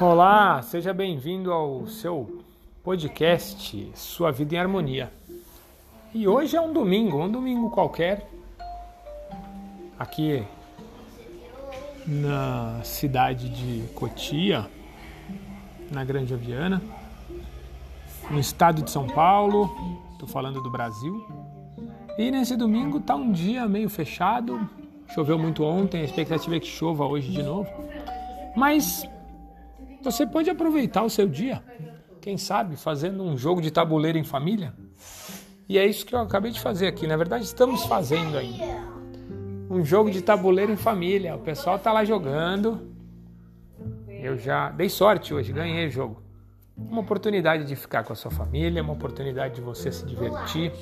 Olá, seja bem-vindo ao seu podcast Sua Vida em Harmonia. E hoje é um domingo, um domingo qualquer, aqui na cidade de Cotia, na Grande Aviana, no estado de São Paulo, estou falando do Brasil. E nesse domingo tá um dia meio fechado, choveu muito ontem, a expectativa é que chova hoje de novo. Mas você pode aproveitar o seu dia, quem sabe, fazendo um jogo de tabuleiro em família. E é isso que eu acabei de fazer aqui. Na verdade, estamos fazendo ainda. Um jogo de tabuleiro em família. O pessoal tá lá jogando. Eu já dei sorte hoje, ganhei o jogo. Uma oportunidade de ficar com a sua família, uma oportunidade de você se divertir,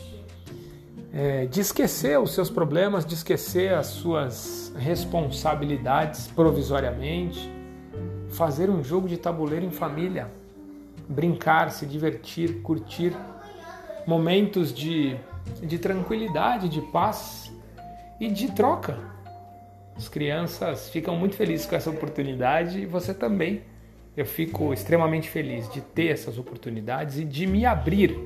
é, de esquecer os seus problemas, de esquecer as suas responsabilidades provisoriamente fazer um jogo de tabuleiro em família, brincar, se divertir, curtir momentos de, de tranquilidade, de paz e de troca. As crianças ficam muito felizes com essa oportunidade e você também. Eu fico extremamente feliz de ter essas oportunidades e de me abrir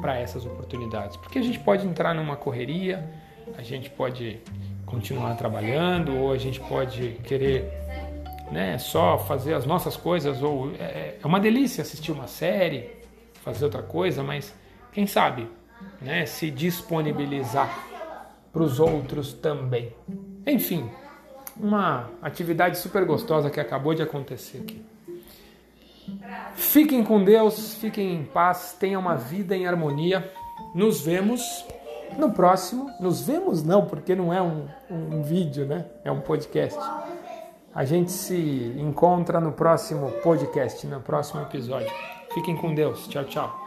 para essas oportunidades, porque a gente pode entrar numa correria, a gente pode continuar trabalhando ou a gente pode querer né, só fazer as nossas coisas, ou é, é uma delícia assistir uma série, fazer outra coisa, mas quem sabe né, se disponibilizar para os outros também. Enfim, uma atividade super gostosa que acabou de acontecer aqui. Fiquem com Deus, fiquem em paz, tenham uma vida em harmonia. Nos vemos no próximo. Nos vemos não, porque não é um, um vídeo, né? É um podcast. A gente se encontra no próximo podcast, no próximo episódio. Fiquem com Deus. Tchau, tchau.